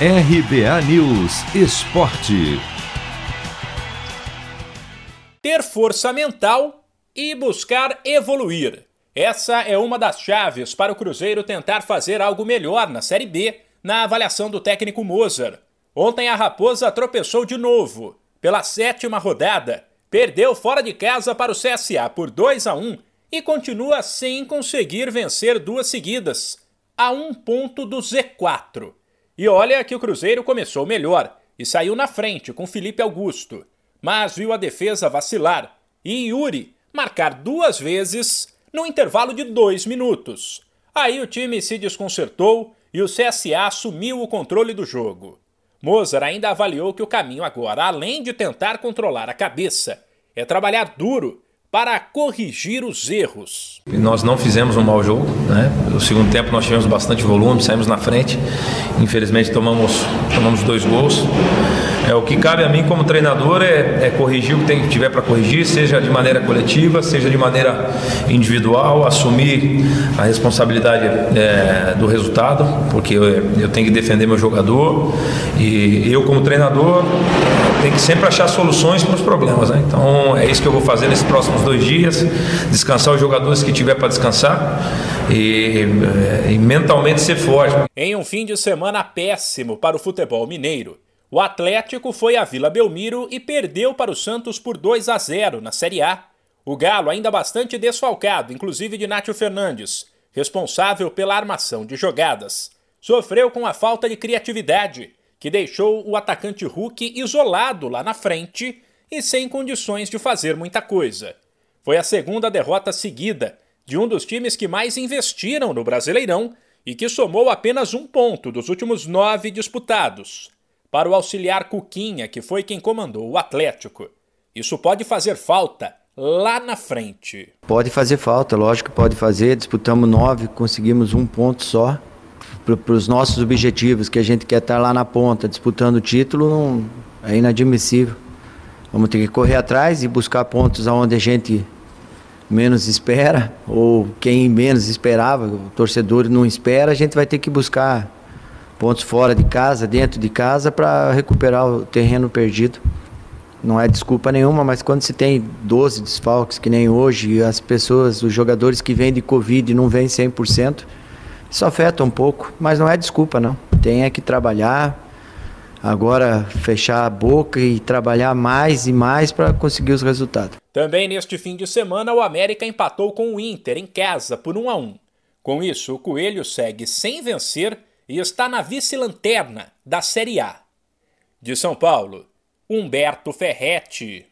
RBA News Esporte. Ter força mental e buscar evoluir. Essa é uma das chaves para o Cruzeiro tentar fazer algo melhor na Série B, na avaliação do técnico Mozart. Ontem a Raposa tropeçou de novo. Pela sétima rodada, perdeu fora de casa para o CSA por 2 a 1 e continua sem conseguir vencer duas seguidas, a um ponto do Z4. E olha que o Cruzeiro começou melhor e saiu na frente com Felipe Augusto, mas viu a defesa vacilar e Yuri marcar duas vezes no intervalo de dois minutos. Aí o time se desconcertou e o CSA assumiu o controle do jogo. Mozart ainda avaliou que o caminho agora, além de tentar controlar a cabeça, é trabalhar duro para corrigir os erros. Nós não fizemos um mau jogo, né? No segundo tempo nós tivemos bastante volume, saímos na frente. Infelizmente tomamos, tomamos dois gols. É, o que cabe a mim como treinador é, é corrigir o que tem tiver para corrigir, seja de maneira coletiva, seja de maneira individual, assumir a responsabilidade é, do resultado, porque eu, eu, tenho que defender meu jogador e eu como treinador tenho que sempre achar soluções para os problemas. Né? Então é isso que eu vou fazer nesses próximos dois dias, descansar os jogadores que tiver para descansar e, e mentalmente ser forte. Em um fim de semana péssimo para o futebol mineiro. O Atlético foi à Vila Belmiro e perdeu para o Santos por 2 a 0 na Série A. O Galo ainda bastante desfalcado, inclusive de Nátio Fernandes, responsável pela armação de jogadas. Sofreu com a falta de criatividade, que deixou o atacante Hulk isolado lá na frente e sem condições de fazer muita coisa. Foi a segunda derrota seguida de um dos times que mais investiram no Brasileirão e que somou apenas um ponto dos últimos nove disputados para o auxiliar Cuquinha, que foi quem comandou o Atlético. Isso pode fazer falta lá na frente. Pode fazer falta, lógico que pode fazer. Disputamos nove, conseguimos um ponto só. Para os nossos objetivos, que a gente quer estar lá na ponta, disputando o título, não, é inadmissível. Vamos ter que correr atrás e buscar pontos aonde a gente menos espera, ou quem menos esperava, o torcedor não espera, a gente vai ter que buscar pontos fora de casa, dentro de casa, para recuperar o terreno perdido. Não é desculpa nenhuma, mas quando se tem 12 desfalques, que nem hoje, as pessoas, os jogadores que vêm de Covid não vêm 100%, isso afeta um pouco, mas não é desculpa não. Tem é que trabalhar, agora fechar a boca e trabalhar mais e mais para conseguir os resultados. Também neste fim de semana, o América empatou com o Inter em casa por 1 a 1. Com isso, o Coelho segue sem vencer e está na vice-lanterna da Série A. De São Paulo, Humberto Ferretti.